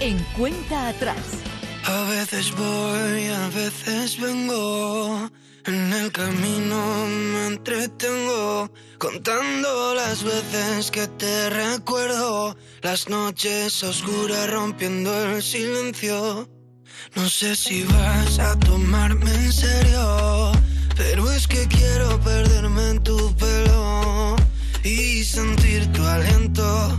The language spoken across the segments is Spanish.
en Cuenta Atrás. A veces voy, a veces vengo. En el camino me entretengo contando las veces que te recuerdo, las noches oscuras rompiendo el silencio. No sé si vas a tomarme en serio, pero es que quiero perderme en tu pelo y sentir tu aliento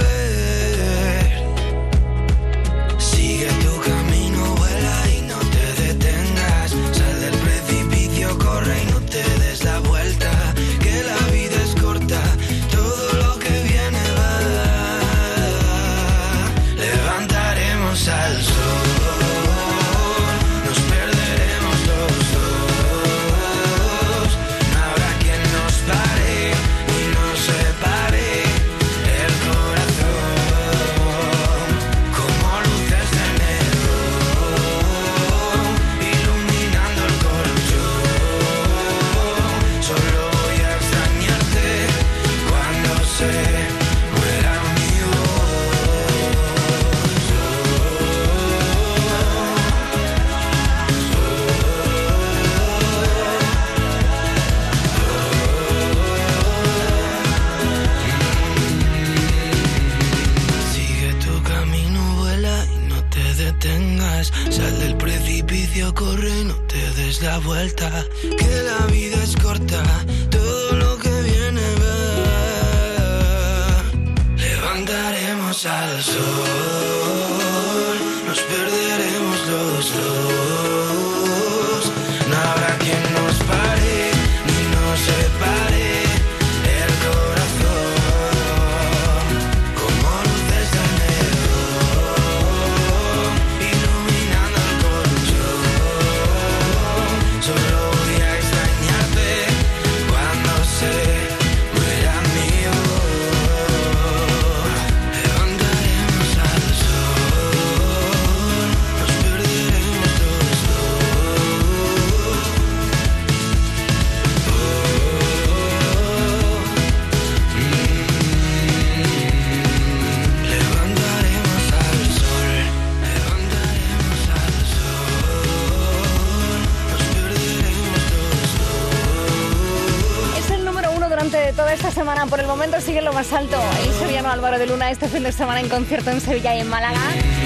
Por el momento sigue lo más alto. El sevillano Álvaro de Luna este fin de semana en concierto en Sevilla y en Málaga.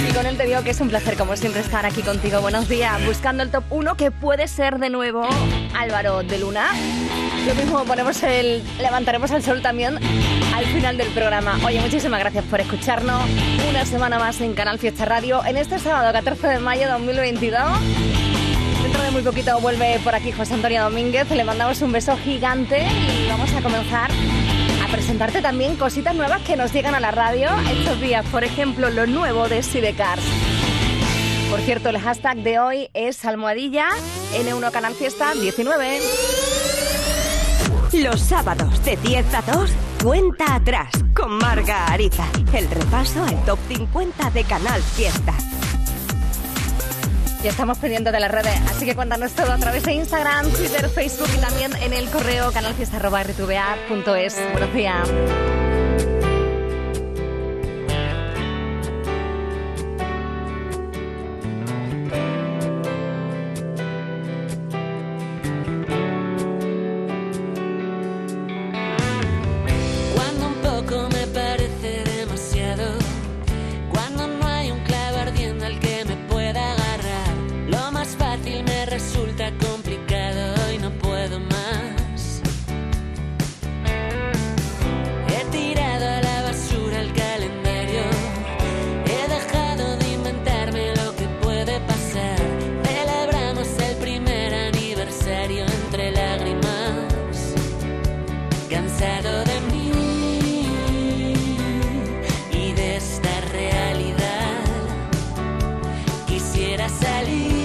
Y con él te digo que es un placer, como siempre, estar aquí contigo. Buenos días. Buscando el top 1 que puede ser de nuevo Álvaro de Luna. Lo mismo ponemos el levantaremos el sol también al final del programa. Oye, muchísimas gracias por escucharnos una semana más en Canal Fiesta Radio en este sábado 14 de mayo de 2022. Dentro de muy poquito vuelve por aquí José Antonio Domínguez. Le mandamos un beso gigante y vamos a comenzar presentarte también cositas nuevas que nos llegan a la radio estos días. Por ejemplo, lo nuevo de Sidecars. Por cierto, el hashtag de hoy es almohadilla N1 Canal Fiesta 19. Los sábados de 10 a 2, cuenta atrás con Marga Ariza. El repaso al top 50 de Canal Fiesta. Ya estamos pendientes de las redes, así que cuéntanos todo a través de Instagram, Twitter, Facebook y también en el correo canalfiesta.rtva.es. Buenos días. ser a Celie.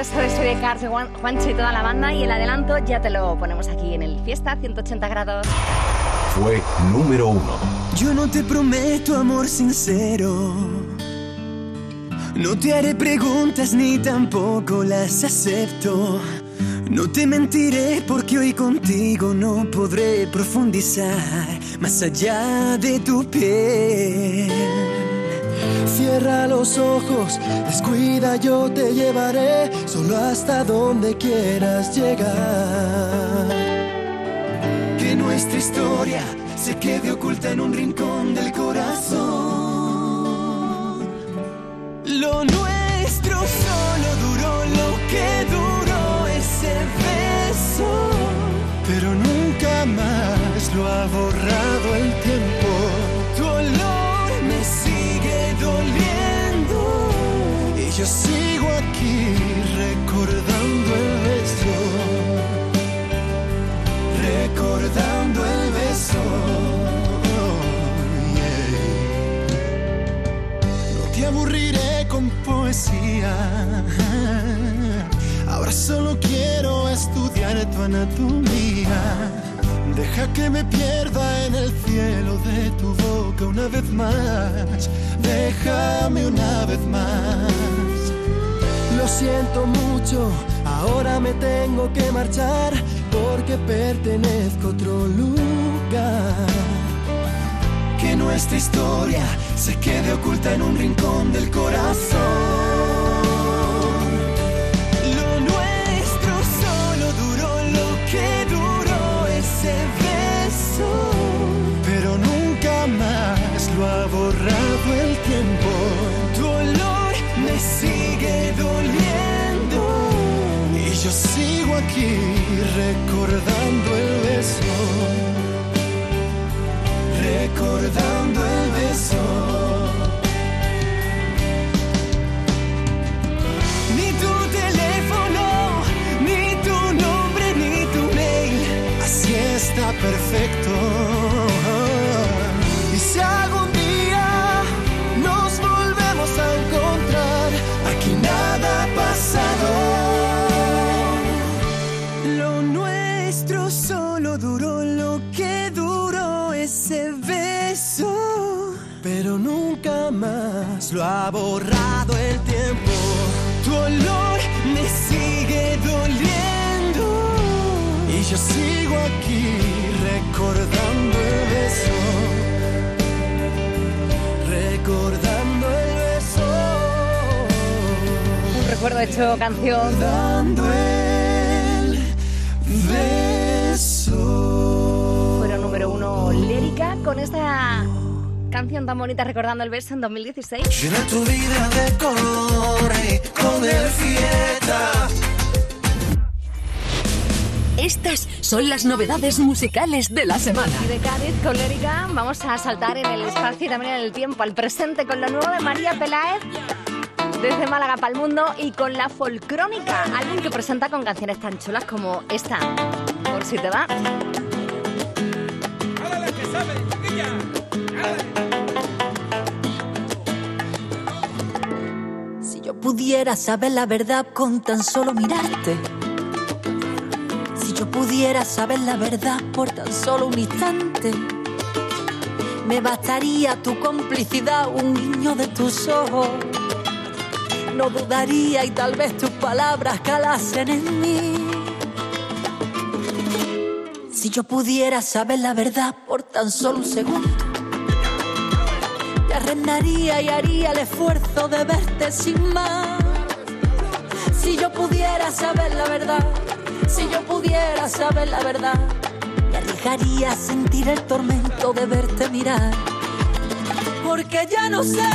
Es el regreso de Serie Cars de Juancho y toda la banda y el adelanto ya te lo ponemos aquí en el Fiesta 180 grados. Fue número uno. Yo no te prometo amor sincero. No te haré preguntas ni tampoco las acepto. No te mentiré porque hoy contigo no podré profundizar más allá de tu piel. Cierra los ojos, descuida, yo te llevaré solo hasta donde quieras llegar. Que nuestra historia se quede oculta en un rincón del corazón. Lo nuestro solo duró lo que duró ese beso, pero nunca más lo ha borrado el tiempo. Yo sigo aquí recordando el beso, recordando el beso. No te aburriré con poesía. Ahora solo quiero estudiar tu anatomía. Deja que me pierda en el cielo de tu boca una vez más. Déjame una vez más. Lo siento mucho, ahora me tengo que marchar porque pertenezco a otro lugar. Que nuestra historia se quede oculta en un rincón del corazón. Aquí recordando el beso, recordando el beso. Ni tu teléfono, ni tu nombre, ni tu mail. Así está perfecto. Más lo ha borrado el tiempo. Tu olor me sigue doliendo y yo sigo aquí recordando el beso, recordando el beso. Un recuerdo hecho canción. Dando el beso. Fueron número uno lírica con esta canción tan bonita recordando el beso en 2016. Llena tu vida de colores con el fiesta. Estas son las novedades musicales de la semana. Y de Cádiz con Lérica vamos a saltar en el espacio y también en el tiempo, al presente con lo nuevo de María Peláez desde Málaga para el mundo y con la folcrónica, alguien que presenta con canciones tan chulas como esta, por si te va. yo pudiera saber la verdad con tan solo mirarte. Si yo pudiera saber la verdad por tan solo un instante. Me bastaría tu complicidad, un guiño de tus ojos. No dudaría y tal vez tus palabras calasen en mí. Si yo pudiera saber la verdad por tan solo un segundo, arrendaría y haría el esfuerzo de verte sin más. Si yo pudiera saber la verdad, si yo pudiera saber la verdad, me arriesgaría a sentir el tormento de verte mirar. Porque ya no sé,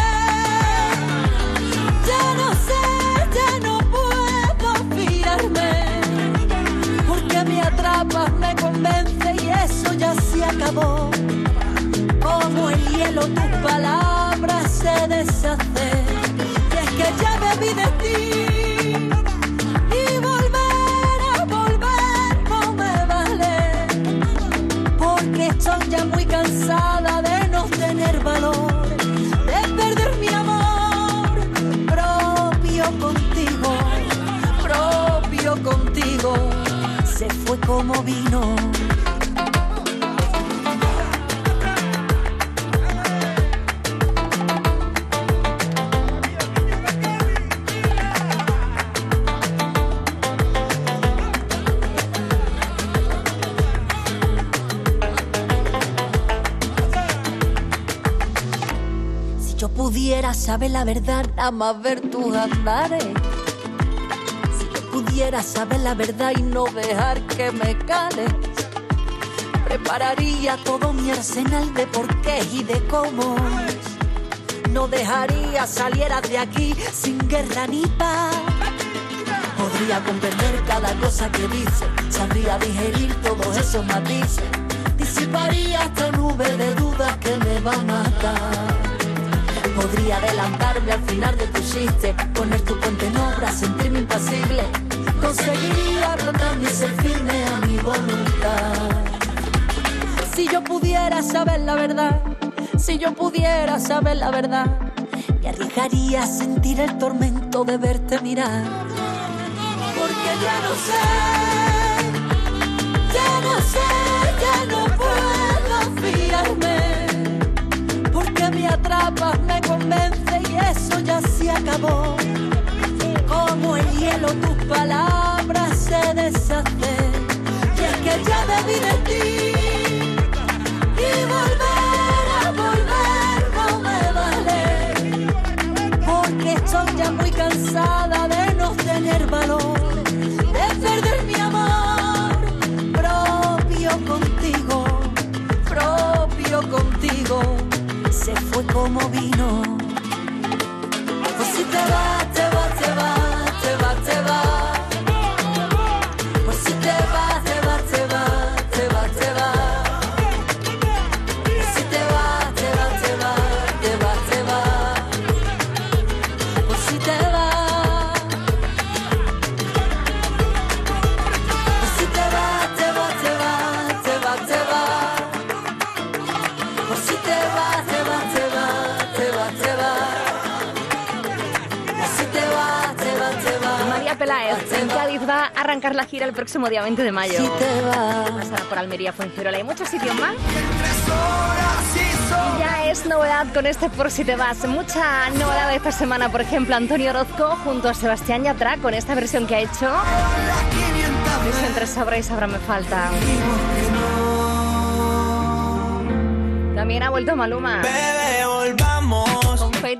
ya no sé, ya no puedo mirarme vino. Si yo pudiera saber la verdad, más ver tus andares pudiera saber la verdad y no dejar que me cales. Prepararía todo mi arsenal de porqués y de cómo. No dejaría saliera de aquí sin guerra ni paz. Podría comprender cada cosa que dice, sabría digerir todos esos matices. Disiparía esta nube de dudas que me va a matar. Podría adelantarme al final de tu chiste, poner tu puente en obra, sentirme impasible. Conseguiría ablandar y ser firme a mi voluntad. Si yo pudiera saber la verdad, si yo pudiera saber la verdad, me arriesgaría a sentir el tormento de verte mirar. Porque ya no sé, ya no sé, ya no puedo fiarme porque me atrapas, me convence tus palabras se deshacen. Y es que ya vi de ti. Y volver a volver no me vale. Porque estoy ya muy cansada de no tener valor. De perder mi amor propio contigo. Propio contigo se fue como vino. Gira el próximo día 20 de mayo. Pasará por Almería, Fuengirola y muchos sitios más. Y ya es novedad con este Por si te vas. Mucha novedad esta semana, por ejemplo, Antonio Orozco junto a Sebastián Yatra con esta versión que ha hecho. Dice entre sobra y sobra me falta. También ha vuelto Maluma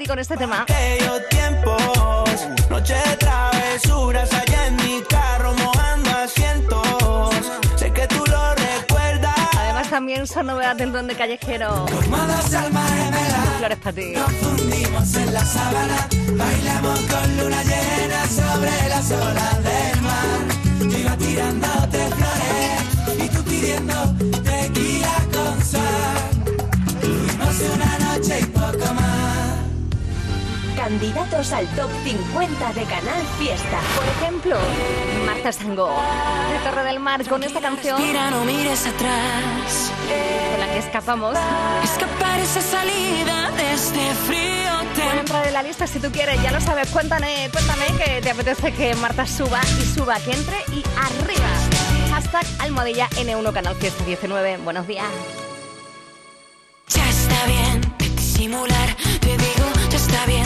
Volvamos con este tema. aquellos tiempos. Noche de travesuras allá en mi carro mojando asientos. Sé que tú lo recuerdas. Además también son novedad del Donde Callejero. Formados almas gemelas. Flores para ti. Nos fundimos en la sábana. Bailamos con luna llena sobre las olas del mar. Yo iba tirándote candidatos al top 50 de Canal Fiesta. Por ejemplo, Marta Sango, de Torre del Mar, con esta canción. Mira, no mires atrás. Con la que escapamos. Escapar esa salida de este frío. Pueden entrar en la lista si tú quieres, ya lo sabes. Cuéntame, cuéntame que te apetece que Marta suba y suba, que entre y arriba. Hashtag almohadilla N1 Canal Fiesta 19. Buenos días. Ya está bien simular, te digo, ya está bien.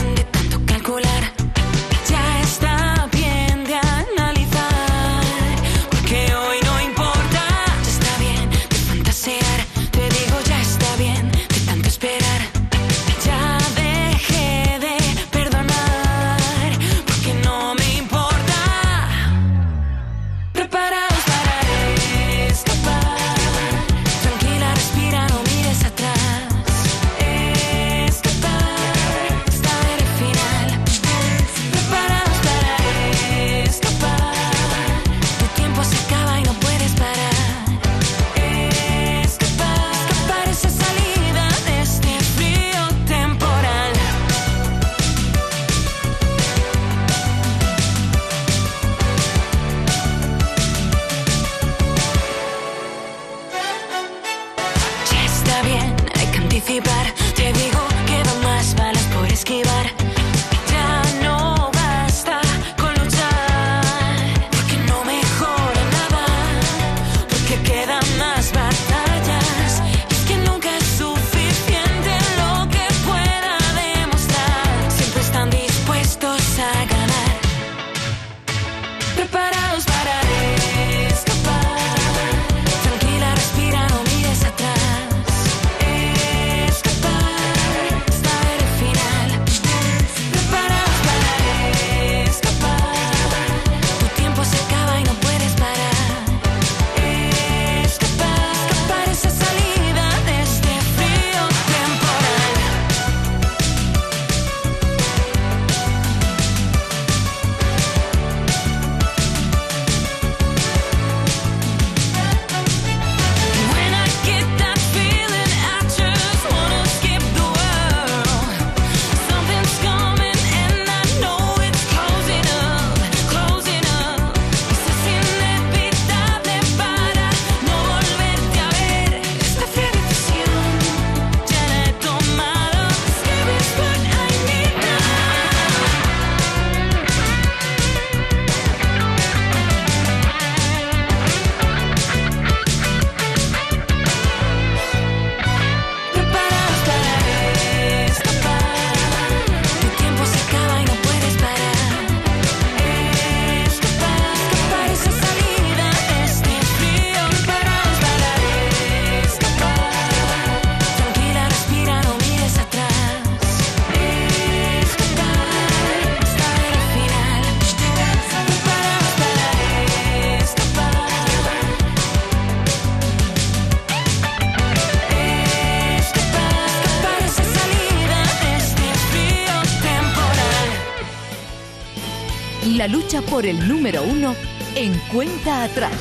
por el número uno en cuenta atrás.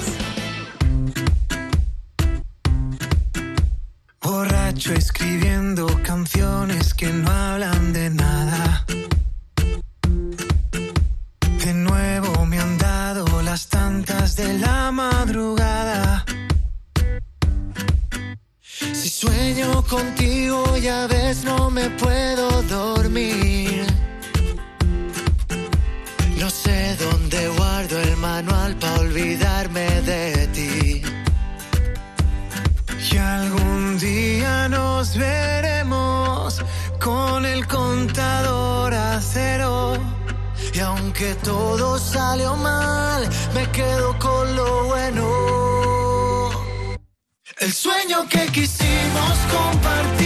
Borracho escribiendo canciones que no hablan de nada. De nuevo me han dado las tantas de la madrugada. Si sueño contigo ya ves no me puedo dormir aunque todo salió mal, me quedo con lo bueno. El sueño que quisimos compartir.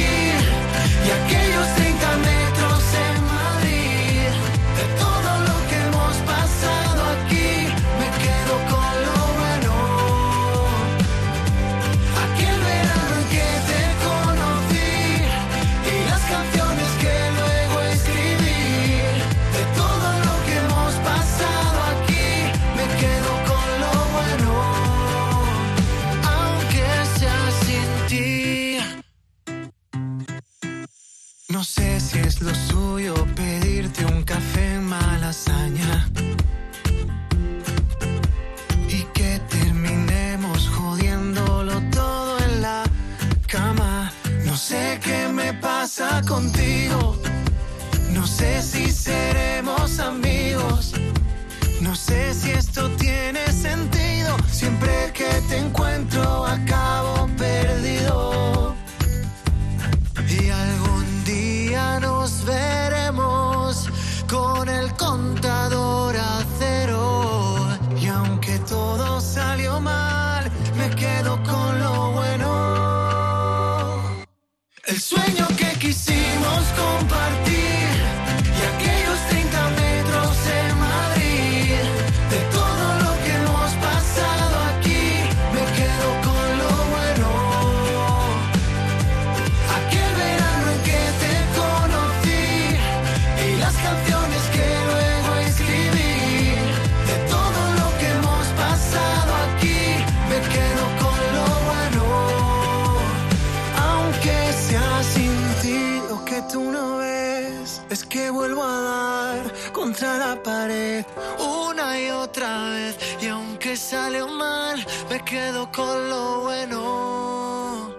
Salió mal, me quedo con lo bueno.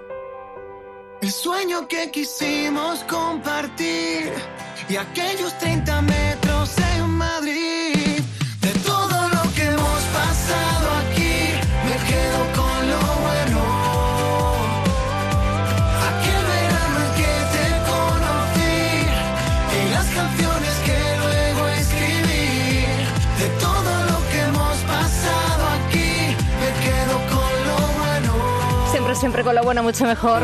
El sueño que quisimos compartir y aquellos 30 metros en Madrid. Siempre, con lo bueno, mucho mejor.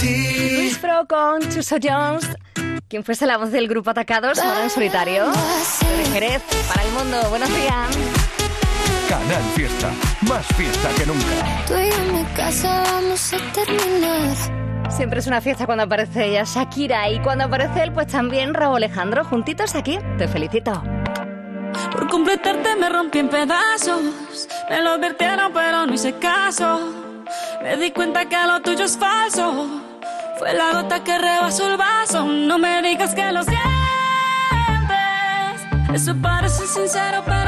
Luis Pro con Chuso Jones. Quien fuese la voz del grupo Atacados, ahora en solitario. De Jerez, para el mundo. Buenos días. Canal Fiesta. Más fiesta que nunca. Tú y yo en mi casa vamos a terminar. Siempre es una fiesta cuando aparece ella, Shakira. Y cuando aparece él, pues también Raúl Alejandro. Juntitos aquí. Te felicito. Por completarte me rompí en pedazos. Me lo advirtieron, pero no hice caso. Me di cuenta que lo tuyo es falso. Fue la gota que rebasó el vaso. No me digas que lo sientes. Eso parece sincero, pero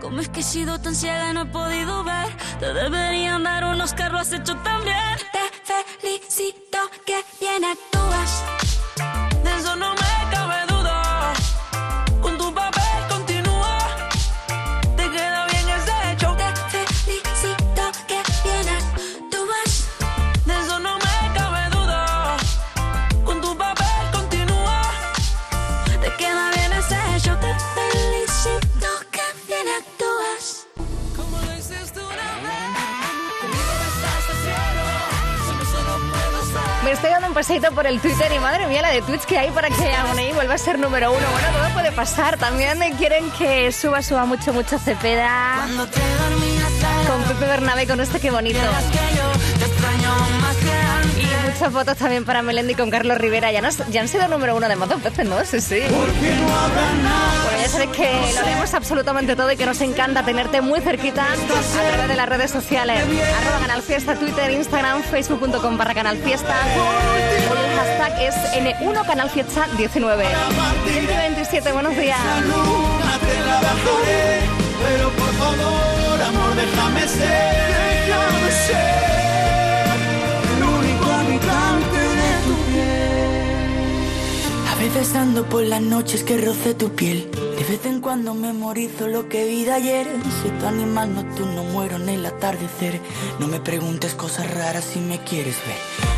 cómo es que he sido tan ciega y no he podido ver. Te deberían dar unos carros has hecho también. El Twitter y madre mía la de tweets que hay para que Agoney vuelva a ser número uno. Bueno, todo puede pasar. También quieren que suba, suba mucho, mucho Cepeda. Cuando te dormías Con Pepe Bernabé, con este que bonito. Y muchas fotos también para Melendi con Carlos Rivera. Ya, nos- ya han sido número uno de más dos veces, ¿no? Sí, sí. Bueno, ya sabes que lo haremos absolutamente todo y que nos encanta tenerte muy cerquita a través de las redes sociales. Arroba Canal Fiesta, Twitter, Instagram, facebook.com barra Canal Fiesta. Hashtag es N1 Canal Fiesta 19. 127, buenos días. Te la bajaré, pero por favor, amor, déjame ser, déjame ser el único de tu piel. A veces ando por las noches que roce tu piel. De vez en cuando memorizo lo que vi de ayer. Soy tu animal nocturno, muero en el atardecer. No me preguntes cosas raras si me quieres ver.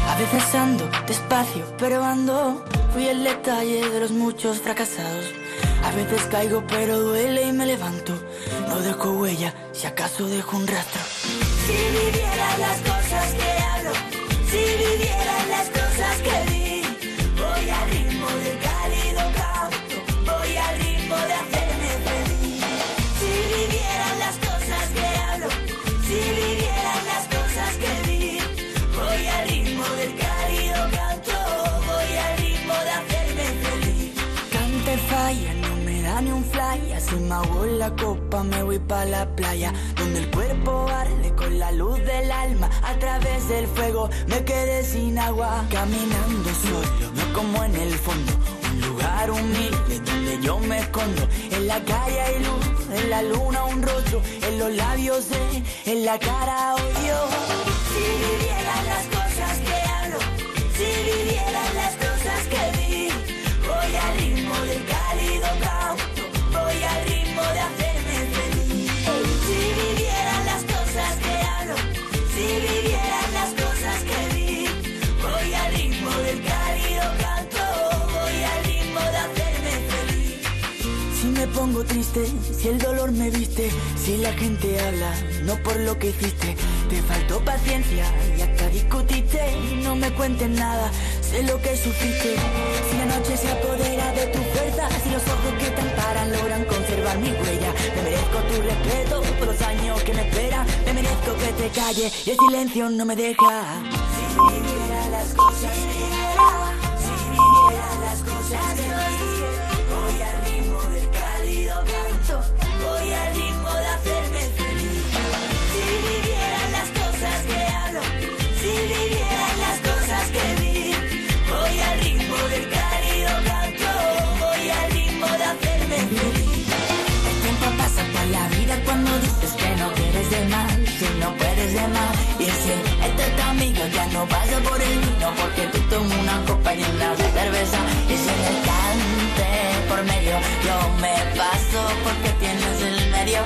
A veces ando despacio, pero ando. Fui el detalle de los muchos fracasados. A veces caigo, pero duele y me levanto. No dejo huella, si acaso dejo un rastro. Si vivieras las cosas que hablo, Fuimos la copa, me voy pa' la playa, donde el cuerpo arde con la luz del alma. A través del fuego me quedé sin agua, caminando solo, no como en el fondo. Un lugar humilde donde yo me escondo. En la calle hay luz, en la luna un rostro, en los labios de, en la cara odio. Si el dolor me viste, si la gente habla, no por lo que hiciste, te faltó paciencia y hasta discutiste. No me cuentes nada, sé lo que sufriste. Si la noche se apodera de tu fuerza, si los ojos que te amparan logran conservar mi huella, me merezco tu respeto por los años que me esperan, me merezco que te calle y el silencio no me deja. Si viviera las cosas que era, si viviera las cosas que vi, no pasa por el vino porque tú tomas una copa llena de cerveza. Y si en el cante por medio yo me paso porque tienes el medio.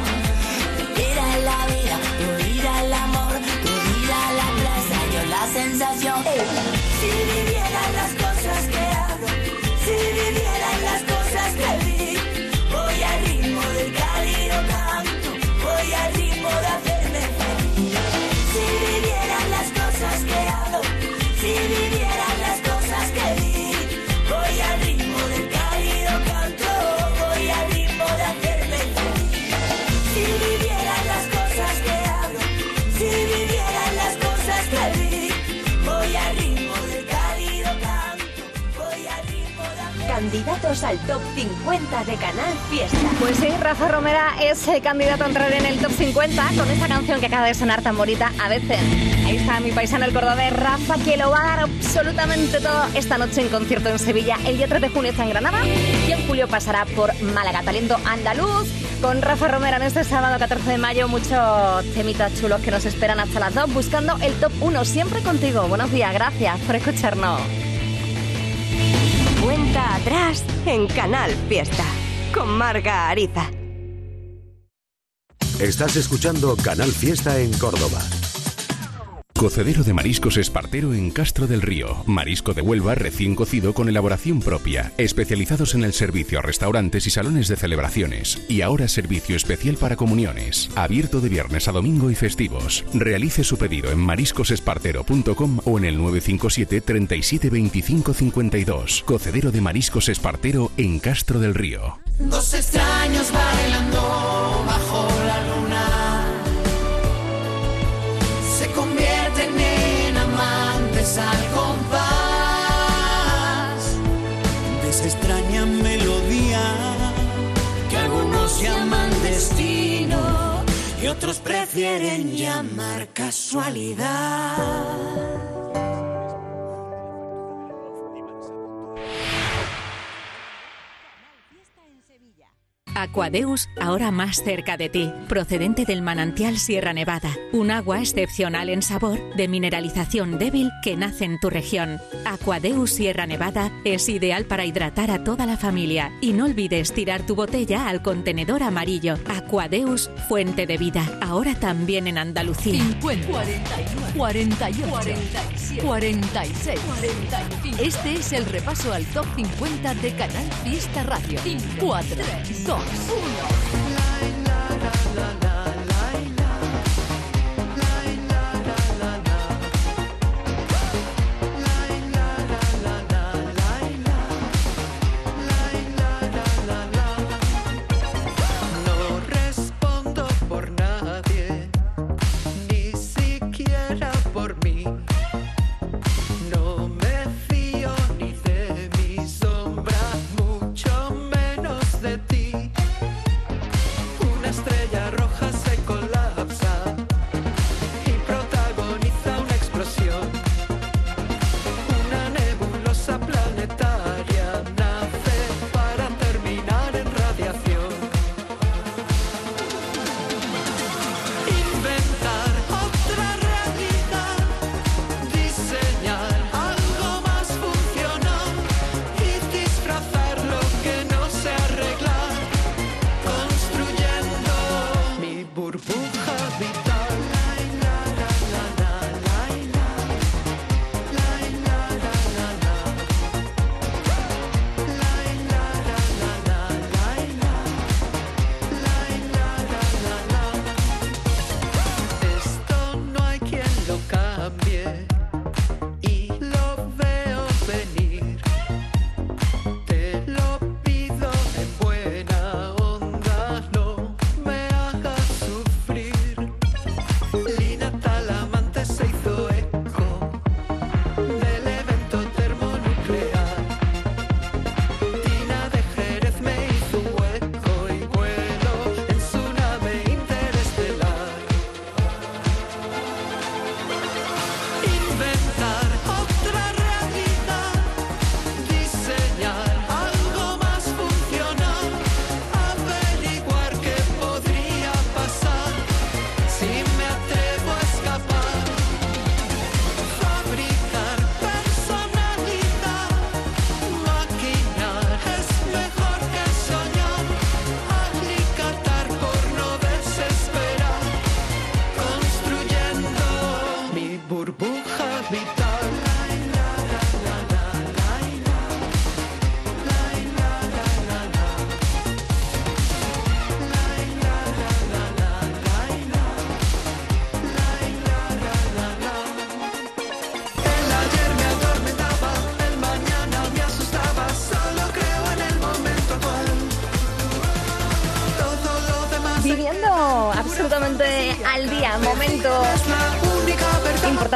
Tu vida es la vida, tu vida el amor, tu vida la plaza, yo la sensación. Al top 50 de Canal Fiesta. Pues sí, Rafa Romera es el candidato a entrar en el top 50 con esta canción que acaba de sonar tan bonita a veces. Ahí está mi paisano el cordobés Rafa que lo va a dar absolutamente todo esta noche en concierto en Sevilla. El día 3 de junio está en Granada y en julio pasará por Málaga. Talento andaluz con Rafa Romera en este sábado 14 de mayo. Muchos temitas chulos que nos esperan hasta las 2 buscando el top 1. Siempre contigo. Buenos días, gracias por escucharnos. Cuenta atrás en Canal Fiesta. Con Marga Ariza. Estás escuchando Canal Fiesta en Córdoba. Cocedero de mariscos Espartero en Castro del Río. Marisco de Huelva recién cocido con elaboración propia. Especializados en el servicio a restaurantes y salones de celebraciones. Y ahora servicio especial para comuniones. Abierto de viernes a domingo y festivos. Realice su pedido en mariscosespartero.com o en el 957 37 25 52. Cocedero de mariscos Espartero en Castro del Río. Extraños y otros prefieren llamar casualidad. Aquadeus, ahora más cerca de ti, procedente del manantial Sierra Nevada, un agua excepcional en sabor, de mineralización débil que nace en tu región. Aquadeus Sierra Nevada es ideal para hidratar a toda la familia y no olvides tirar tu botella al contenedor amarillo. Aquadeus, fuente de vida, ahora también en Andalucía. 50, 41, 48, 46, 45. Este es el repaso al top 50 de Canal Fiesta Radio. 4, 2, 1.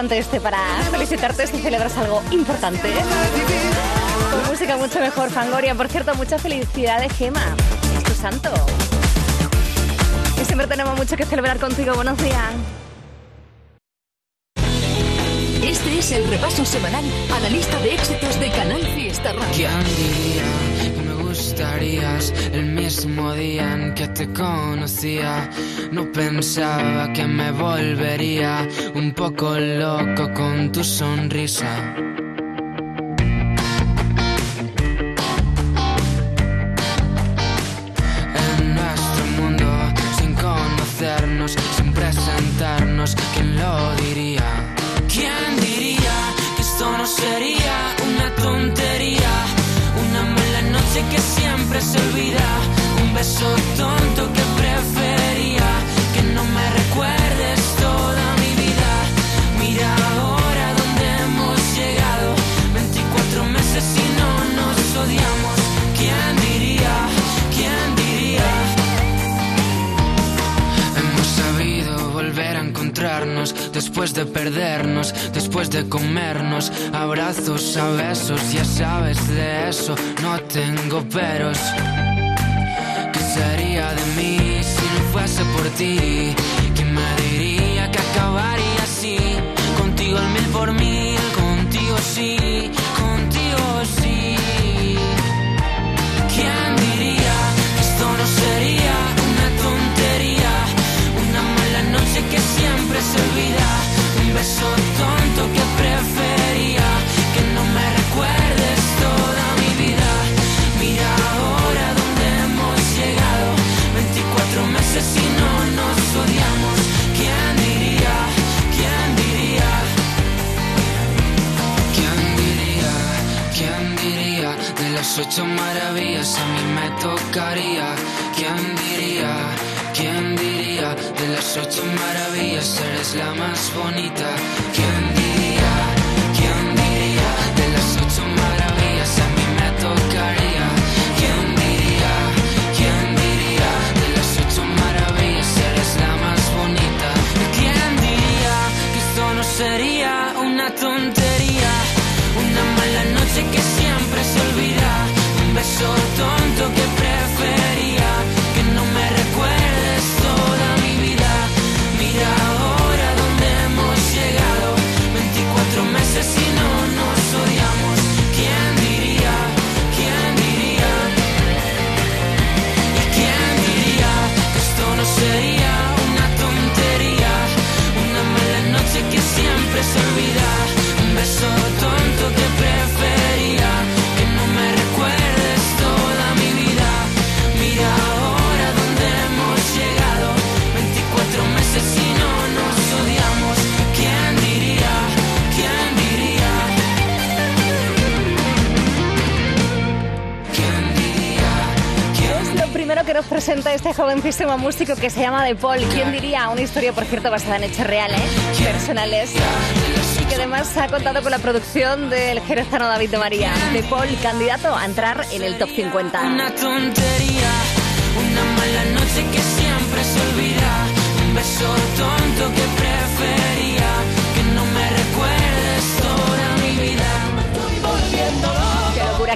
Importante este para felicitarte si celebras algo importante. Con música mucho mejor, Fangoria. Por cierto, mucha felicidad de Gema. Es tu santo. Y siempre tenemos mucho que celebrar contigo. Buenos días. Este es el repaso semanal a la lista de éxitos de Canal Fiesta Radio. ¿Quién diría que me gustarías el mismo día en que te conocía? No pensaba que me volvería un poco loco con tu sonrisa. Después de perdernos, después de comernos, abrazos a besos, ya sabes de eso, no tengo peros. ¿Qué sería de mí si no fuese por ti? Que nos presenta este jovencísimo músico que se llama De Paul. ¿Quién diría? Una historia, por cierto, basada en hechos reales, personales. Y que además ha contado con la producción del jerezano David de María. De Paul, candidato a entrar en el top 50. Una tontería, una mala noche que siempre se olvida. Un beso tonto que prefería que no me recuerdes toda mi vida. Qué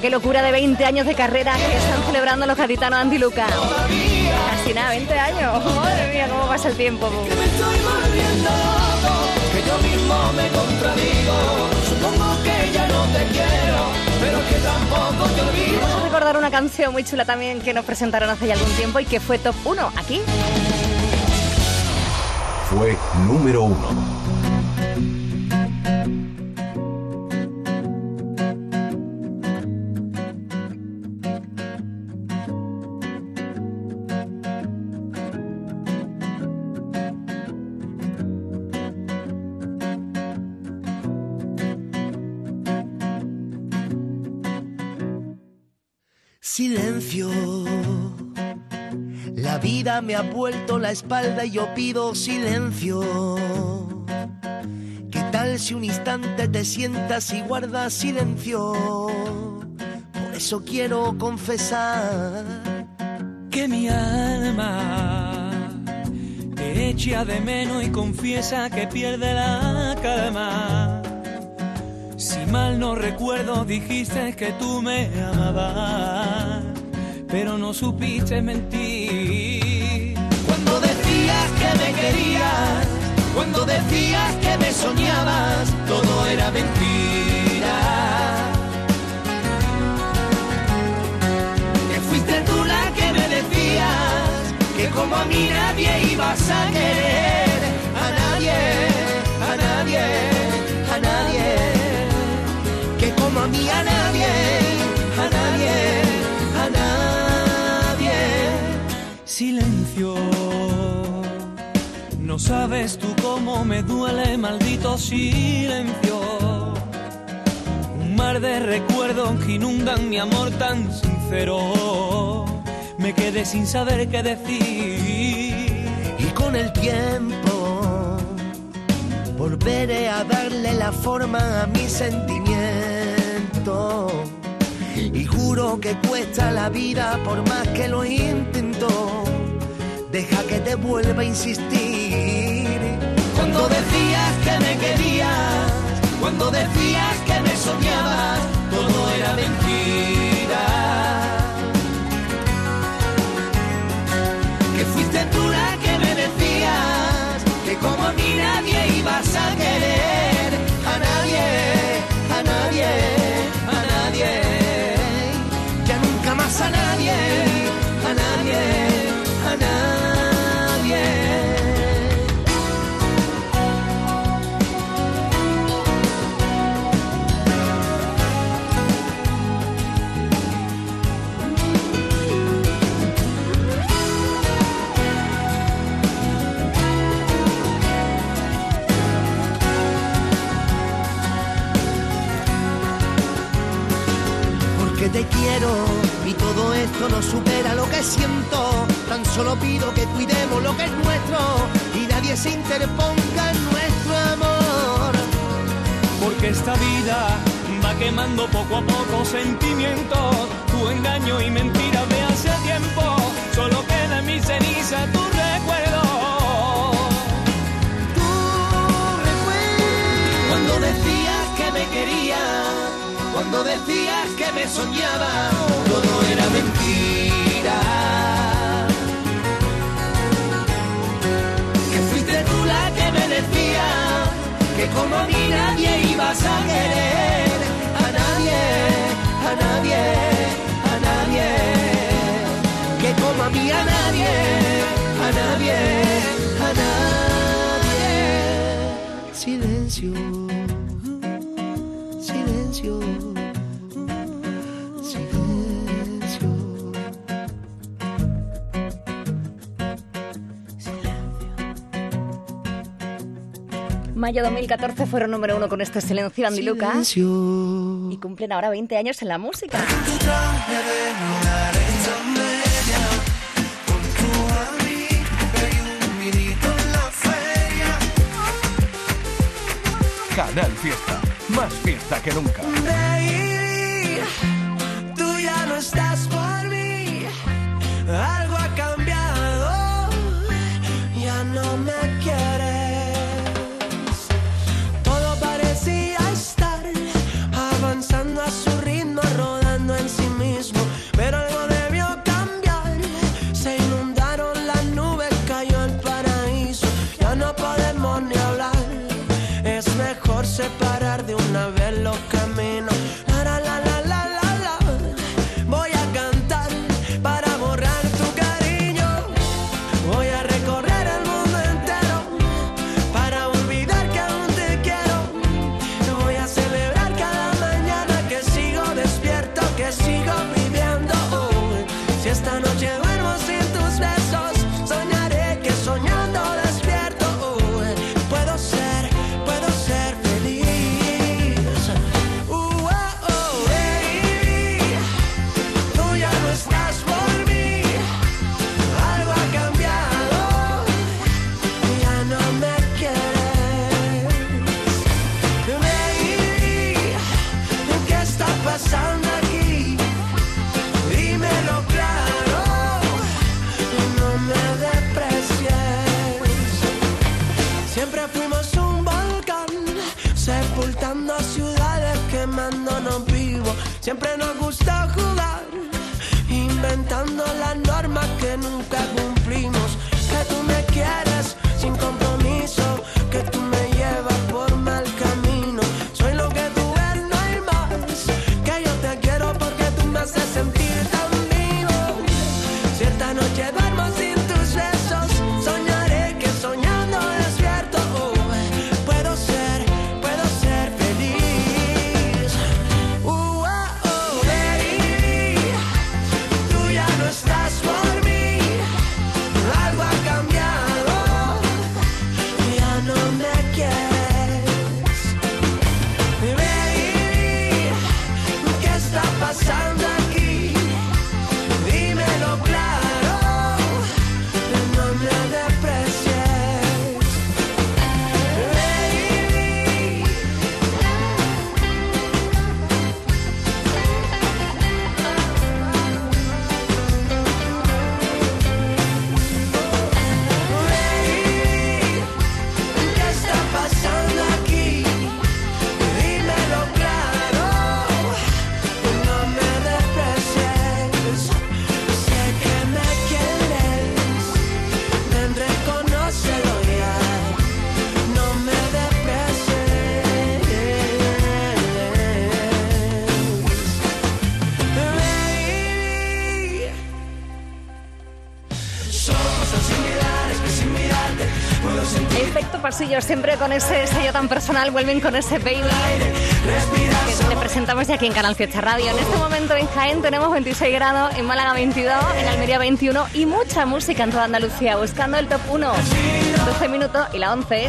qué locura de 20 años de carrera que están celebrando los gaditanos Antiluca. Casi nada, 20 años. Madre mía, cómo pasa el tiempo. Que ya no te quiero, pero que tampoco te olvido. Vamos a recordar una canción muy chula también que nos presentaron hace ya algún tiempo y que fue top 1 aquí. Fue número 1. Me ha vuelto la espalda y yo pido silencio. ¿Qué tal si un instante te sientas y guardas silencio? Por eso quiero confesar que mi alma Te echa de menos y confiesa que pierde la calma. Si mal no recuerdo, dijiste que tú me amabas, pero no supiste mentir. Cuando decías que me soñabas, todo era mentira. Que fuiste tú la que me decías que como a mí nadie ibas a querer, a nadie, a nadie, a nadie. Que como a mí a nadie, a nadie, a nadie. Silencio. No sabes tú cómo me duele, maldito silencio. Un mar de recuerdos que inundan mi amor tan sincero. Me quedé sin saber qué decir. Y con el tiempo volveré a darle la forma a mi sentimiento. Y juro que cuesta la vida por más que lo intento. Deja que te vuelva a insistir. Cuando decías que me querías, cuando decías que me soñabas, todo era mentira. Que fuiste tú la que me decías que como a mí nadie te quiero y todo esto no supera lo que siento. Tan solo pido que cuidemos lo que es nuestro y nadie se interponga en nuestro amor. Porque esta vida va quemando poco a poco sentimientos. Tu engaño y mentira de hace tiempo. Solo queda en mi ceniza tu recuerdo. Cuando decías que me soñaba, todo era mentira. Que fuiste tú la que me decía que como a mí nadie ibas a querer, a nadie, a nadie, a nadie. Que como a mí a nadie, a nadie, a nadie. Silencio, silencio, Mayo 2014 fueron número uno con este silencio Andy Lucas. Y cumplen ahora 20 años en la música. Canal Fiesta. Más fiesta que nunca. Baby, tú ya no estás por mí. Siempre nos gusta jugar, inventando las normas que nunca siempre con ese sello tan personal, vuelven con ese baby que te presentamos ya aquí en Canal Fiesta Radio. En este momento en Jaén tenemos 26 grados, en Málaga 22, en Almería 21 y mucha música en toda Andalucía, buscando el top 1. 12 minutos y la 11.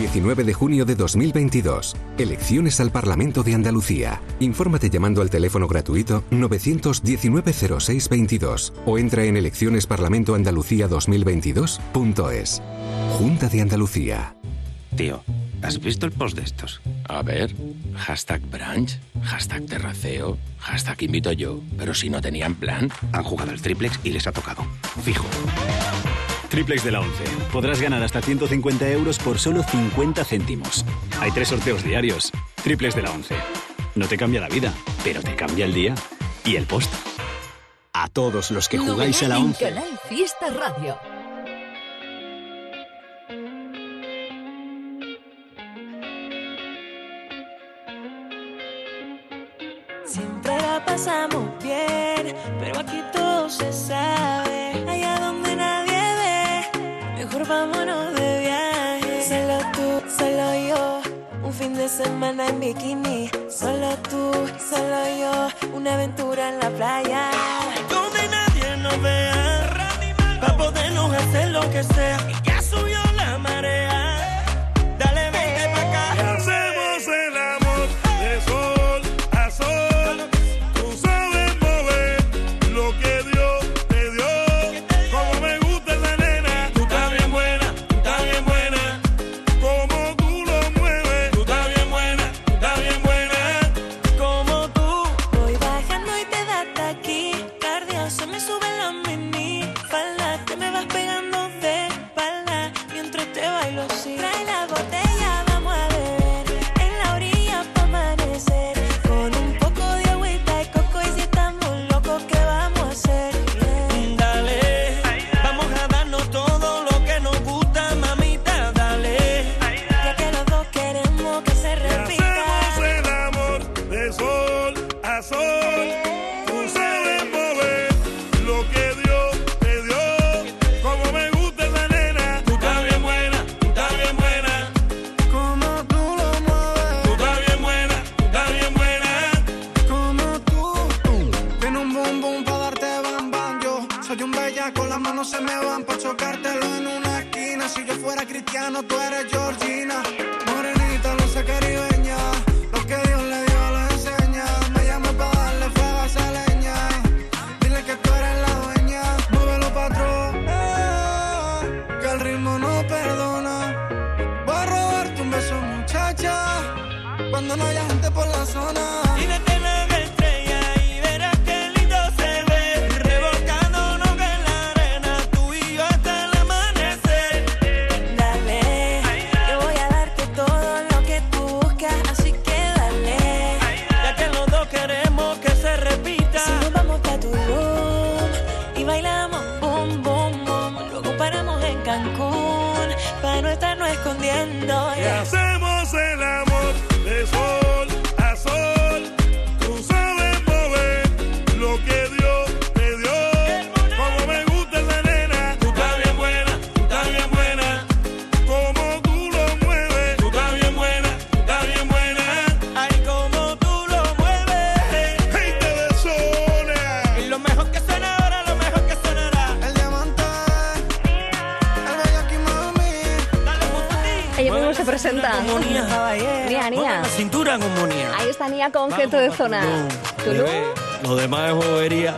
19 de junio de 2022. Elecciones al Parlamento de Andalucía. Infórmate llamando al teléfono gratuito 919-0622 o entra en eleccionesparlamentoandalucía2022.es. Junta de Andalucía. Tío, ¿has visto el post de estos? A ver. Hashtag brunch, hashtag terraceo, hashtag invito yo. Pero si no tenían plan, han jugado al triplex y les ha tocado. Fijo. Triplex de la 11. Podrás ganar hasta 150 euros por solo 50 céntimos. Hay tres sorteos diarios. Triplex de la 11. No te cambia la vida, pero te cambia el día y el post. A todos los que jugáis a la En 11. Canal Fiesta Radio. Siempre la pasamos bien, pero aquí todo se sabe. Vámonos de viaje. Solo tú, solo yo, un fin de semana en bikini. Solo tú, solo yo, una aventura en la playa. Donde nadie nos vea, para podernos hacer lo que sea. Y ya subió see Nia, Nia. La cintura como Nia. Ahí está Nia con gente de zona. Tulum, Lo demás es bobería.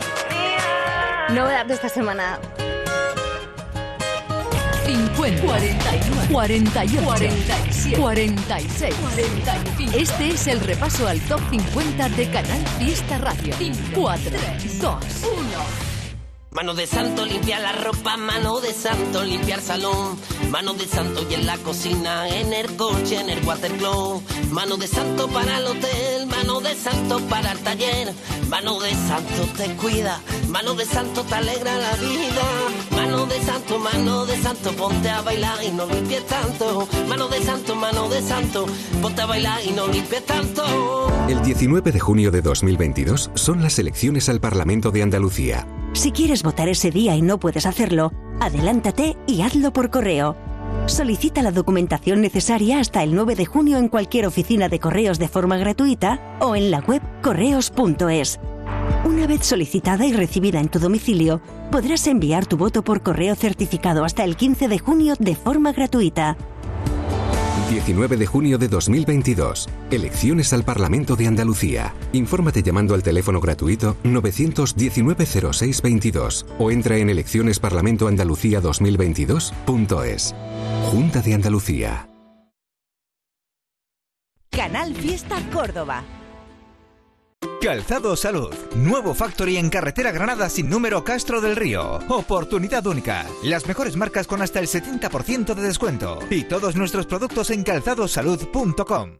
novedad de esta semana. 50, 49, 48, 47, 46, 45. Este es el repaso al top 50 de Canal Fiesta Radio. 4, 2, 1. Mano de santo limpia la ropa, mano de santo limpiar salón, mano de santo y en la cocina, en el coche, en el watercloak, mano de santo para el hotel, mano de santo para el taller, mano de santo te cuida, mano de santo te alegra la vida, santo, mano de santo, ponte a bailar y no limpies tanto, mano de santo, mano de santo, ponte a bailar y no limpies tanto. El 19 de junio de 2022 son las elecciones al Parlamento de Andalucía. Si quieres votar ese día y no puedes hacerlo, adelántate y hazlo por correo. Solicita la documentación necesaria hasta el 9 de junio en cualquier oficina de correos de forma gratuita o en la web correos.es. Una vez solicitada y recibida en tu domicilio, podrás enviar tu voto por correo certificado hasta el 15 de junio de forma gratuita. 19 de junio de 2022. Elecciones al Parlamento de Andalucía. Infórmate llamando al teléfono gratuito 919-0622 o entra en eleccionesparlamentoandalucía2022.es. Junta de Andalucía. Canal Fiesta Córdoba. Calzado Salud. Nuevo Factory en carretera Granada sin número Castro del Río. Oportunidad única. Las mejores marcas con hasta el 70% de descuento. Y todos nuestros productos en calzadosalud.com.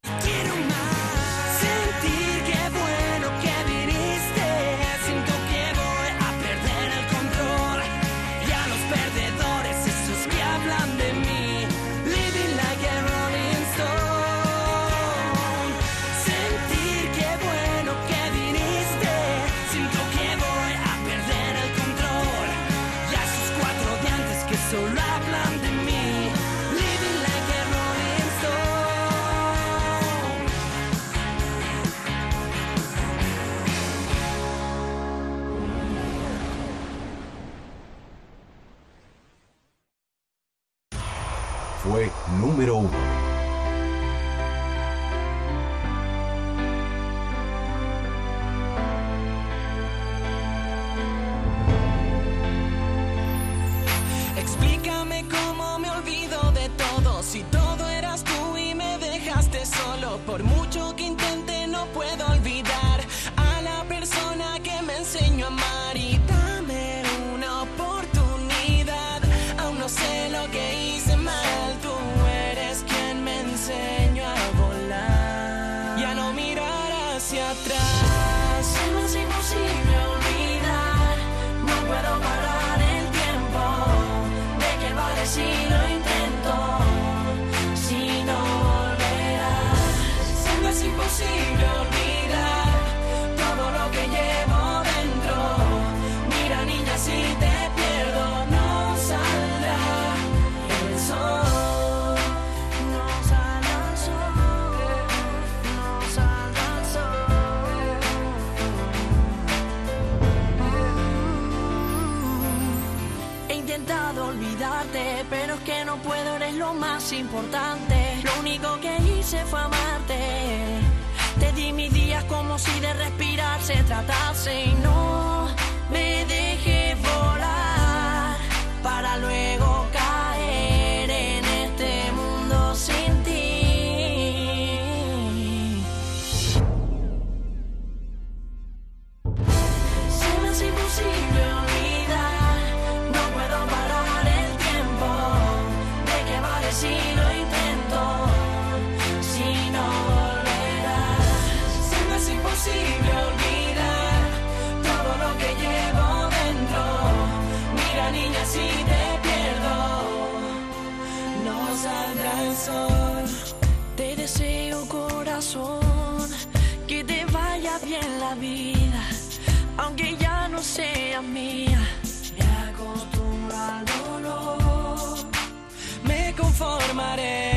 pero es que no puedo, eres lo más importante. Lo único que hice fue amarte. Te di mis días como si de respirar se tratase y no me dejé volar para luego mía. Me acostumbro al. Me conformaré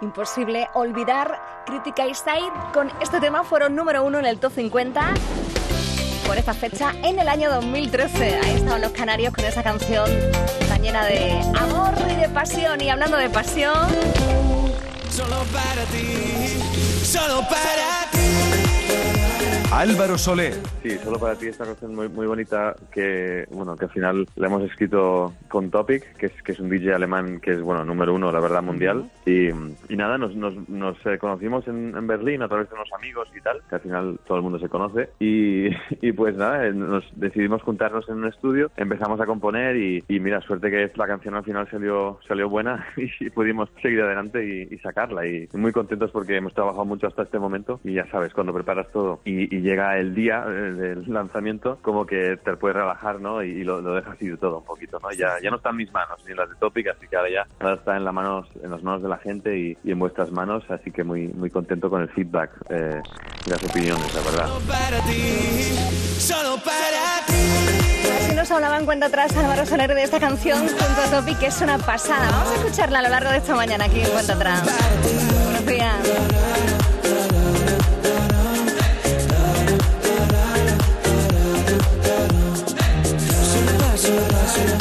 Imposible olvidar Crítica Side con este tema fueron número uno en el top 50 por esta fecha en el año 2013. Ahí estaban los canarios con esa canción tan llena de amor y de pasión. Y hablando de pasión, Solo para ti, solo para. Álvaro Soler. Sí, solo para ti esta canción muy, muy bonita que, bueno, que al final la hemos escrito con Topic, que es, que es un DJ alemán que es, bueno, número uno, la verdad, mundial. Y, y nada, nos, nos, nos eh, conocimos en, en Berlín a través de unos amigos y tal, que al final todo el mundo se conoce. Y, y pues nada, eh, nos decidimos juntarnos en un estudio, empezamos a componer y, y mira, suerte que la canción al final salió, salió buena y pudimos seguir adelante y, y sacarla. Y muy contentos porque hemos trabajado mucho hasta este momento y ya sabes, cuando preparas todo y, llega el día eh, del lanzamiento, como que te puedes relajar, ¿no? Y, y lo, lo dejas ir todo un poquito, ¿no? Ya, ya no está en mis manos ni en las de Topic, así que ahora ya ahora está en, las manos, en las manos de la gente y, y en vuestras manos, así que muy, muy contento con el feedback eh, y las opiniones, la verdad. Para ti, solo para ti. así nos hablaba en cuenta atrás Álvaro Soler de esta canción junto a Topi, que es una pasada. Vamos a escucharla a lo largo de esta mañana aquí en cuenta atrás. Buenos días. to